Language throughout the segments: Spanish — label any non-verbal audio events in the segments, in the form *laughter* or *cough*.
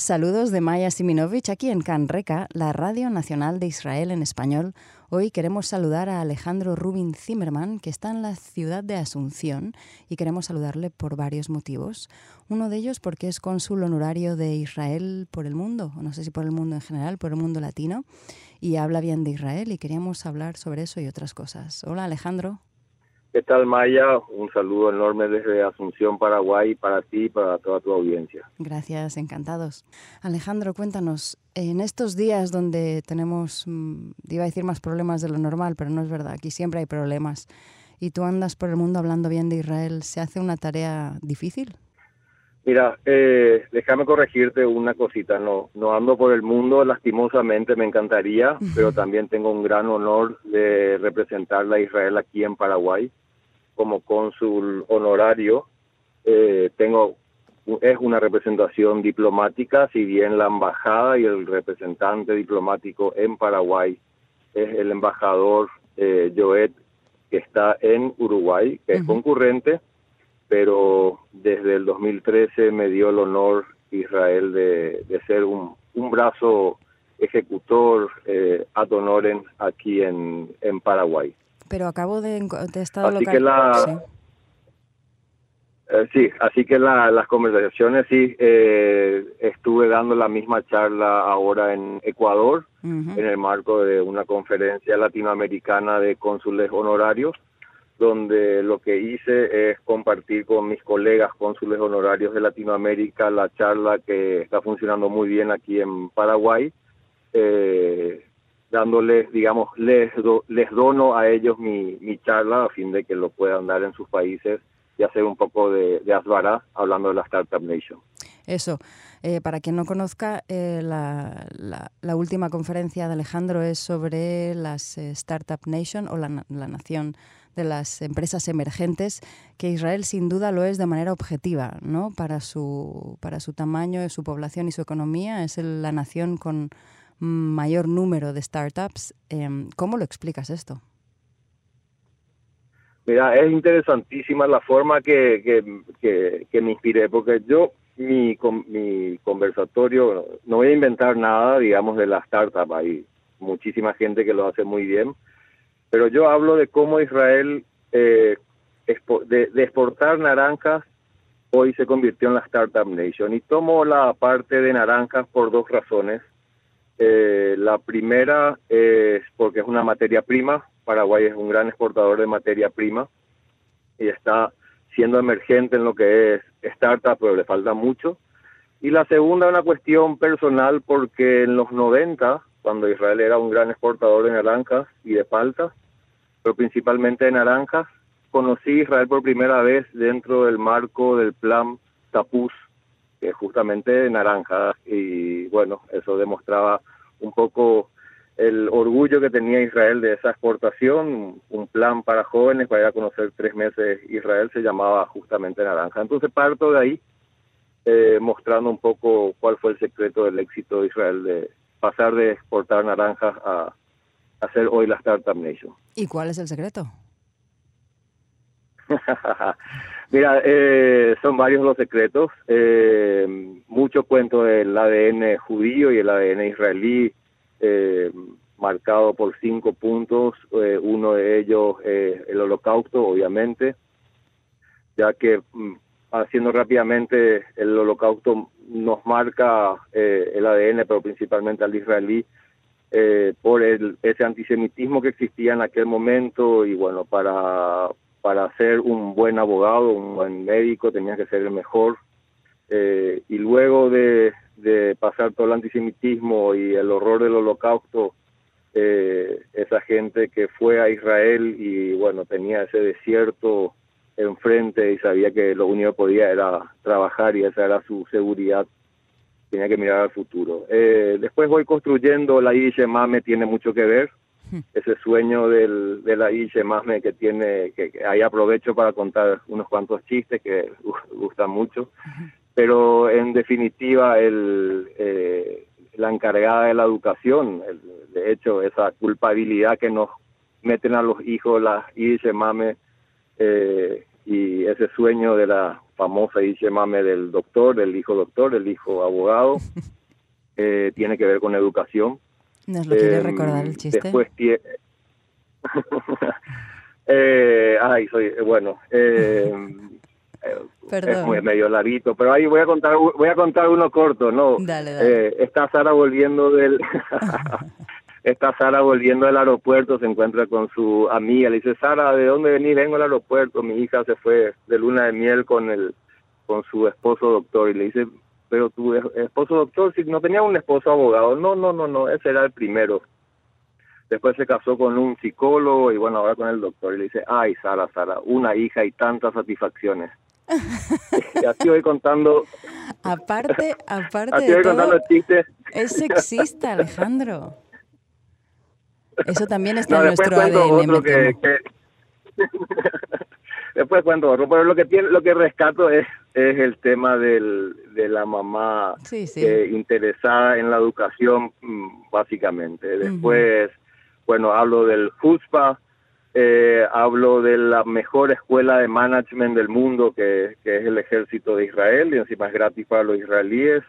Saludos de Maya Siminovich aquí en CAN Reca, la Radio Nacional de Israel en español. Hoy queremos saludar a Alejandro Rubin Zimmerman, que está en la ciudad de Asunción, y queremos saludarle por varios motivos. Uno de ellos porque es cónsul honorario de Israel por el mundo, no sé si por el mundo en general, por el mundo latino, y habla bien de Israel y queríamos hablar sobre eso y otras cosas. Hola Alejandro. ¿Qué tal Maya? Un saludo enorme desde Asunción, Paraguay, para ti y para toda tu audiencia. Gracias, encantados. Alejandro, cuéntanos, en estos días donde tenemos, mm, iba a decir más problemas de lo normal, pero no es verdad, aquí siempre hay problemas, y tú andas por el mundo hablando bien de Israel, ¿se hace una tarea difícil? Mira, eh, déjame corregirte una cosita. No, no ando por el mundo, lastimosamente me encantaría, *laughs* pero también tengo un gran honor de representar a Israel aquí en Paraguay como cónsul honorario. Eh, tengo es una representación diplomática, si bien la embajada y el representante diplomático en Paraguay es el embajador eh, Joet, que está en Uruguay, que es concurrente pero desde el 2013 me dio el honor Israel de, ser un, brazo ejecutor eh, ad honorem aquí en, en Paraguay. Pero acabo de, de estar así que la, sí. Eh, así que las conversaciones sí, eh, estuve dando la misma charla ahora en Ecuador, en el marco de una conferencia latinoamericana de cónsules honorarios, donde lo que hice es compartir con mis colegas cónsules honorarios de Latinoamérica la charla que está funcionando muy bien aquí en Paraguay, eh, dándoles, digamos, les, les dono a ellos mi, mi charla a fin de que lo puedan dar en sus países y hacer un poco de, de hablando de la Startup Nation. Eso. Eh, para quien no conozca, eh, la, la, última conferencia de Alejandro es sobre las Startup Nation o la, la nación de las empresas emergentes, que Israel sin duda lo es de manera objetiva, ¿no? Para su, para su tamaño, su población y su economía, es la nación con mayor número de startups. Em, ¿Cómo lo explicas esto? Mira, es interesantísima la forma que, que, que, me inspiré, porque yo, mi, mi conversatorio, no voy a inventar nada, digamos, de la startup. Hay muchísima gente que lo hace muy bien, pero yo hablo de cómo Israel, eh, de, exportar naranjas, hoy se convirtió en la Startup Nation. Y tomo la parte de naranjas por dos razones. Eh, la primera es porque es una materia prima. Paraguay es un gran exportador de materia prima y está siendo emergente en lo que es startup, pero le falta mucho. Y la segunda, una cuestión personal, porque en los 90, cuando Israel era un gran exportador de naranjas y de paltas, pero principalmente de naranjas. Conocí Israel por primera vez dentro del marco del plan Tapuz, que es justamente de naranjas, y bueno, eso demostraba un poco el orgullo que tenía Israel de esa exportación, un plan para jóvenes para ir a conocer tres meses Israel se llamaba justamente naranja. Entonces parto de ahí, eh, mostrando un poco cuál fue el secreto del éxito de Israel de pasar de exportar naranjas a hacer hoy la Startup Nation. ¿Y cuál es el secreto? *laughs* Mira, eh, son varios los secretos. Eh, mucho cuento del ADN judío y el ADN israelí, eh, marcado por cinco puntos. Eh, uno de ellos el holocausto, obviamente, ya que mm, haciendo rápidamente el holocausto nos marca el ADN, pero principalmente al israelí, eh, por el, ese antisemitismo que existía en aquel momento y bueno, para, para ser un buen abogado, un buen médico, tenía que ser el mejor. Eh, y luego de, pasar todo el antisemitismo y el horror del holocausto, eh, esa gente que fue a Israel y bueno, tenía ese desierto enfrente y sabía que lo único que podía era trabajar y esa era su seguridad tenía que mirar al futuro. Eh, después voy construyendo la I Mame tiene mucho que ver. Ese sueño del, de la I Mame que tiene, que, ahí aprovecho para contar unos cuantos chistes que gustan mucho, pero en definitiva el, eh, la encargada de la educación, de hecho, esa culpabilidad que nos meten a los hijos, las Mame, eh, y ese sueño de la famosa Mame del doctor, del hijo doctor, del hijo abogado, *laughs* eh, tiene que ver con educación. ¿Nos lo quiere em, recordar el chiste? Después *laughs* eh, ay, soy, bueno, *laughs* eh, es muy medio larguito, pero ahí voy a contar voy a contar uno corto, ¿no? Dale, dale. Eh, está Sara volviendo del *laughs* está Sara volviendo del aeropuerto, se encuentra con su amiga, le dice, "Sara, ¿de dónde venís? Vengo al aeropuerto, mi hija se fue de luna de miel con el con su esposo doctor." Y le dice, "Pero tu esposo doctor, si no tenía un esposo abogado." "No, no, no, no, ese era el primero." Después se casó con un psicólogo y bueno, ahora con el doctor. Y le dice, ay, Sara, Sara, una hija y tantas satisfacciones. *laughs* y así voy contando. Aparte, *laughs* aparte de todo, es *laughs* sexista, Alejandro. Eso también está en nuestro ADN. Después cuento otro, pero lo que tiene, lo que rescato es es el tema del, de la mamá eh, interesada en la educación, mm, básicamente. Después, bueno, hablo del FUSPA, eh, hablo de la mejor escuela de management del mundo, que, es el ejército de Israel, y encima es gratis para los israelíes,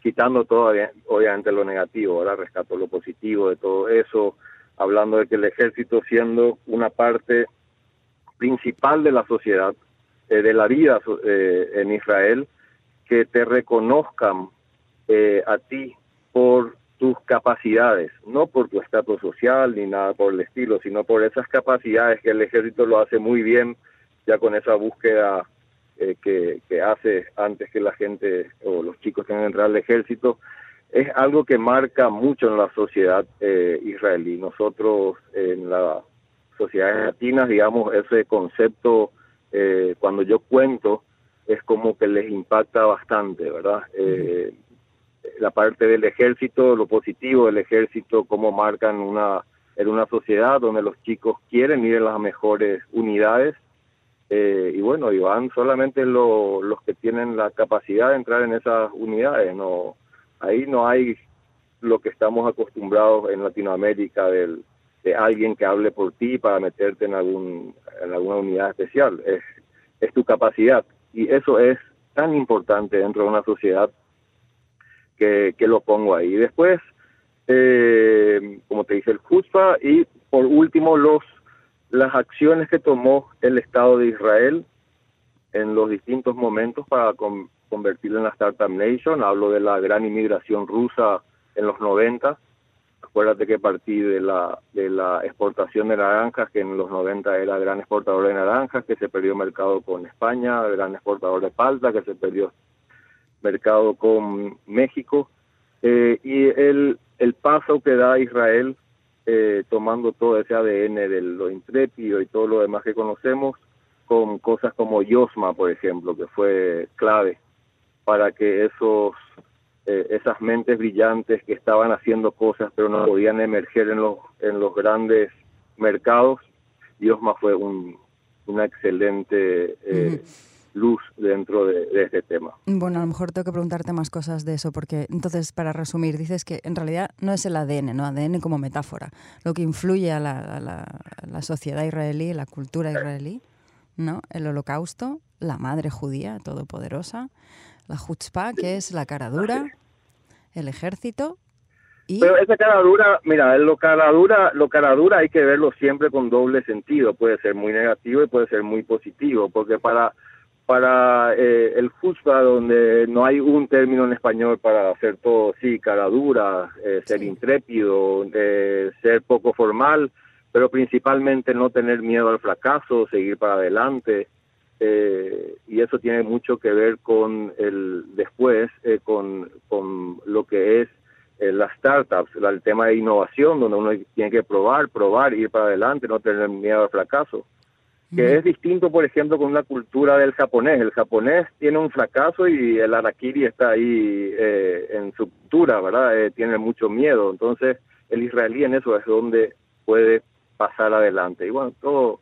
quitando todo, obviamente, lo negativo, ahora rescato lo positivo de todo eso, hablando de que el ejército siendo una parte principal de la sociedad, eh, de la vida eh, en Israel, que te reconozcan a ti por tus capacidades, no por tu estatus social ni nada por el estilo, sino por esas capacidades que el ejército lo hace muy bien, ya con esa búsqueda eh, que, que, hace antes que la gente o los chicos tengan que entrar al ejército, es algo que marca mucho en la sociedad eh, israelí. Nosotros en las sociedades latinas, digamos, ese concepto, eh, cuando yo cuento, es como que les impacta bastante, ¿verdad? la parte del ejército, lo positivo del ejército, cómo marcan una en una sociedad donde los chicos quieren ir en las mejores unidades eh, y bueno, y van solamente los que tienen la capacidad de entrar en esas unidades, no ahí no hay lo que estamos acostumbrados en Latinoamérica del, de alguien que hable por ti para meterte en algún alguna unidad especial, es es tu capacidad y eso es tan importante dentro de una sociedad que, lo pongo ahí. Después, eh, como te dije, el CUSPA y por último los las acciones que tomó el Estado de Israel en los distintos momentos para convertirlo en la Startup Nation. Hablo de la gran inmigración rusa en los 90. Acuérdate que partí de la, de la exportación de naranjas, que en los 90 era gran exportador de naranjas, que se perdió mercado con España, gran exportador de palta, que se perdió mercado con México. Eh, y el, el paso que da Israel eh, tomando todo ese ADN de lo intrépido y todo lo demás que conocemos con cosas como Yosma, por ejemplo, que fue clave para que esos eh, esas mentes brillantes que estaban haciendo cosas pero no podían emerger en los en los grandes mercados, Yosma fue un, una excelente luz dentro de, este tema. Bueno, a lo mejor tengo que preguntarte más cosas de eso, porque entonces, para resumir, dices que en realidad no es el ADN, ¿no? ADN como metáfora, lo que influye a la, sociedad israelí, la cultura israelí, ¿no? El holocausto, la madre judía todopoderosa, la chutzpah, que es la cara dura, el ejército, pero esa cara dura, mira, lo cara dura, lo cara dura hay que verlo siempre con doble sentido. Puede ser muy negativo y puede ser muy positivo, porque para para eh, el FUSPA, donde no hay un término en español para hacer todo, sí, cara dura, eh, ser intrépido, eh, ser poco formal, pero principalmente no tener miedo al fracaso, seguir para adelante. Y eso tiene mucho que ver con el después, con, con lo que es las startups, el tema de innovación, donde uno tiene que probar, probar, ir para adelante, no tener miedo al fracaso que es distinto, por ejemplo, con una cultura del japonés. El japonés tiene un fracaso y el arakiri está ahí eh, en su cultura, ¿verdad? Eh, tiene mucho miedo. Entonces, el israelí en eso es donde puede pasar adelante. Y bueno, todo,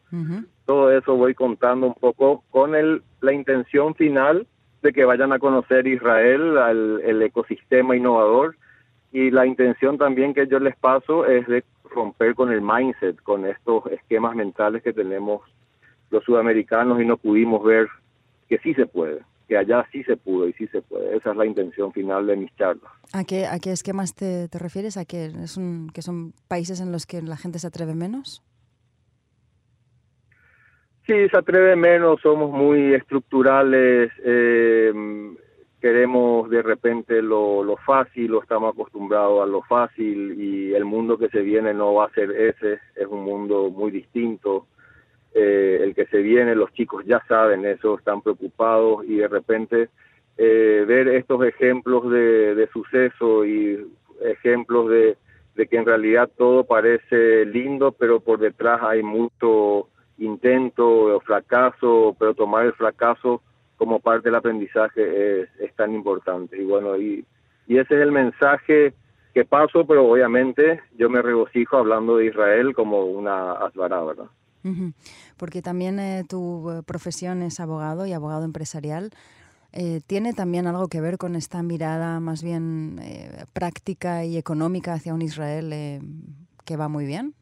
todo eso voy contando un poco con el, la intención final de que vayan a conocer Israel, al, el ecosistema innovador y la intención también que yo les paso es de romper con el mindset, con estos esquemas mentales que tenemos los sudamericanos y no pudimos ver que sí se puede, que allá sí se pudo y sí se puede. Esa es la intención final de mis charlas. ¿A qué, a qué esquemas te, te refieres? ¿A que, es un, que son países en los que la gente se atreve menos? Sí, se atreve menos, somos muy estructurales, eh, queremos de repente lo, lo fácil, o estamos acostumbrados a lo fácil y el mundo que se viene no va a ser ese, es un mundo muy distinto. Eh, el que se viene, los chicos ya saben eso, están preocupados y de repente eh, ver estos ejemplos de, de suceso y ejemplos de, de que en realidad todo parece lindo, pero por detrás hay mucho intento o fracaso, pero tomar el fracaso como parte del aprendizaje es, es tan importante. Y bueno, y, y ese es el mensaje que paso, pero obviamente yo me regocijo hablando de Israel como una asbará, ¿verdad? Porque también eh, tu eh, profesión es abogado y abogado empresarial. Eh, ¿Tiene también algo que ver con esta mirada más bien eh, práctica y económica hacia un Israel eh, que va muy bien?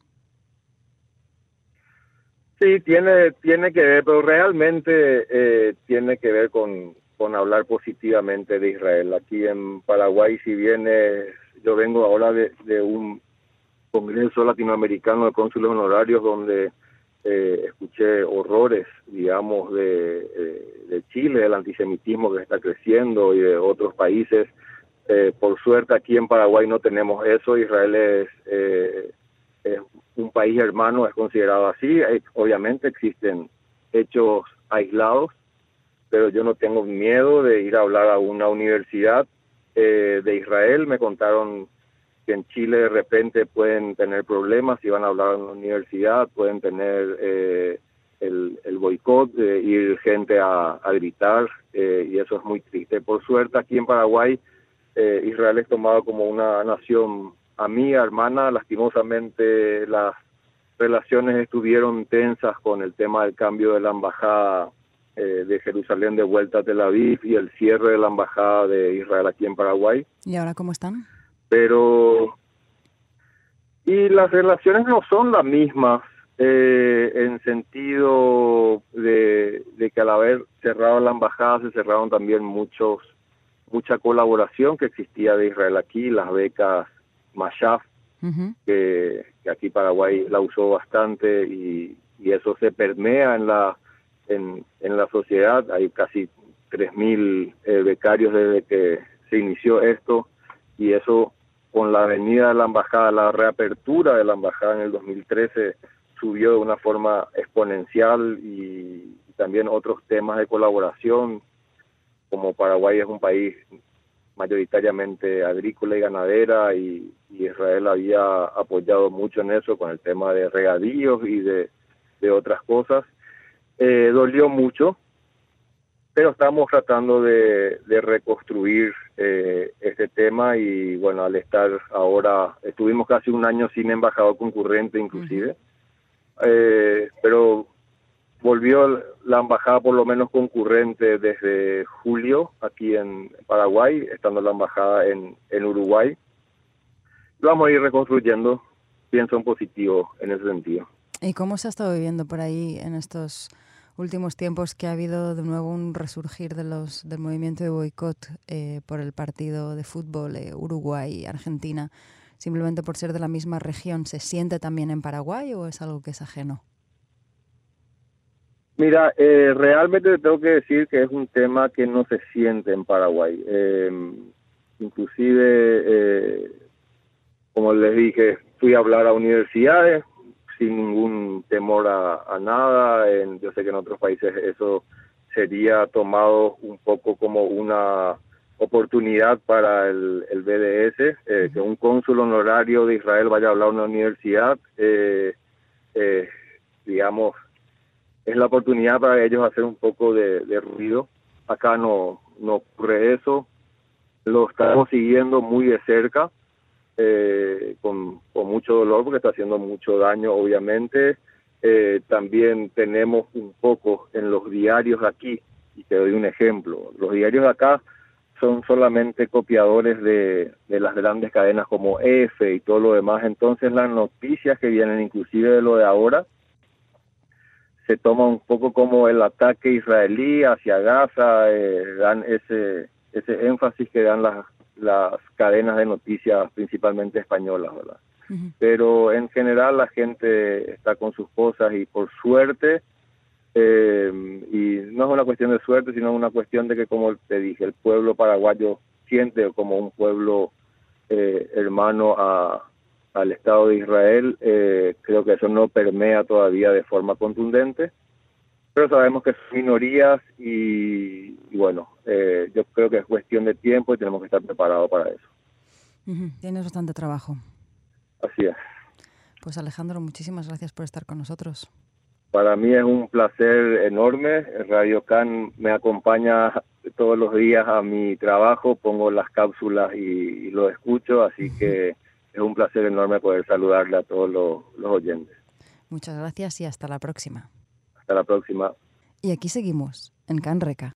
Sí, tiene, tiene que ver, pero realmente eh, tiene que ver con, con hablar positivamente de Israel. Aquí en Paraguay, si viene, yo vengo ahora de, de un congreso latinoamericano de cónsules honorarios donde eh, escuché horrores, digamos, de, eh, de Chile, del antisemitismo que está creciendo y de otros países. Eh, por suerte aquí en Paraguay no tenemos eso. Israel es, eh, es un país hermano, es considerado así. Obviamente existen hechos aislados, pero yo no tengo miedo de ir a hablar a una universidad eh, de Israel. Me contaron que en Chile de repente pueden tener problemas si van a hablar en la universidad, pueden tener eh, el, el boicot, de ir gente a, a gritar, eh, y eso es muy triste. Por suerte, aquí en Paraguay, eh, Israel es tomado como una nación amiga, hermana. Lastimosamente, las relaciones estuvieron tensas con el tema del cambio de la embajada eh, de Jerusalén de vuelta a Tel Aviv y el cierre de la embajada de Israel aquí en Paraguay. ¿Y ahora cómo están? Pero y las relaciones no son las mismas eh, en sentido de, de, que al haber cerrado la embajada se cerraron también muchos mucha colaboración que existía de Israel aquí, las becas Mashaf, uh -huh. que, que, aquí Paraguay la usó bastante y, y eso se permea en la en, en la sociedad, hay casi 3.000 eh, becarios desde que se inició esto y eso con la venida de la embajada, la reapertura de la embajada en el 2013 subió de una forma exponencial y, también otros temas de colaboración, como Paraguay es un país mayoritariamente agrícola y ganadera y, y, Israel había apoyado mucho en eso con el tema de regadíos y de, de otras cosas. Eh, dolió mucho, pero estamos tratando de, de reconstruir eh, este tema y bueno, al estar ahora, estuvimos casi un año sin embajador concurrente inclusive, uh -huh. eh, pero volvió la embajada por lo menos concurrente desde julio aquí en Paraguay, estando la embajada en, en Uruguay. Lo vamos a ir reconstruyendo, pienso en positivo en ese sentido. ¿Y cómo se ha estado viviendo por ahí en estos últimos tiempos que ha habido de nuevo un resurgir de los del movimiento de boicot eh, por el partido de fútbol eh, Uruguay-Argentina, simplemente por ser de la misma región, ¿se siente también en Paraguay o es algo que es ajeno? Mira, eh, realmente tengo que decir que es un tema que no se siente en Paraguay. Eh, inclusive, como les dije, fui a hablar a universidades, sin ningún temor a, a nada. En, yo sé que en otros países eso sería tomado un poco como una oportunidad para el, el BDS, eh, uh -huh. que un cónsul honorario de Israel vaya a hablar a una universidad, eh, eh, digamos, es la oportunidad para ellos hacer un poco de, de ruido. Acá no, no ocurre eso, lo estamos siguiendo muy de cerca eh, con, mucho dolor porque está haciendo mucho daño, obviamente. Eh, también tenemos un poco en los diarios aquí, y te doy un ejemplo, los diarios acá son solamente copiadores de, las grandes cadenas como F y todo lo demás. Entonces las noticias que vienen, inclusive de lo de ahora, se toma un poco como el ataque israelí hacia Gaza, eh, dan ese, ese énfasis que dan las, las cadenas de noticias, principalmente españolas, ¿verdad? Pero en general la gente está con sus cosas y por suerte, eh, y no es una cuestión de suerte, sino una cuestión de que, como te dije, el pueblo paraguayo siente como un pueblo eh, hermano a, al Estado de Israel. Eh, creo que eso no permea todavía de forma contundente, pero sabemos que son minorías y, bueno, eh, yo creo que es cuestión de tiempo y tenemos que estar preparados para eso. Tienes bastante trabajo. Así es. Pues Alejandro, muchísimas gracias por estar con nosotros. Para mí es un placer enorme. Radio Can me acompaña todos los días a mi trabajo, pongo las cápsulas y, lo escucho, así que es un placer enorme poder saludarle a todos los, los oyentes. Muchas gracias y hasta la próxima. Hasta la próxima. Y aquí seguimos, en Canreca.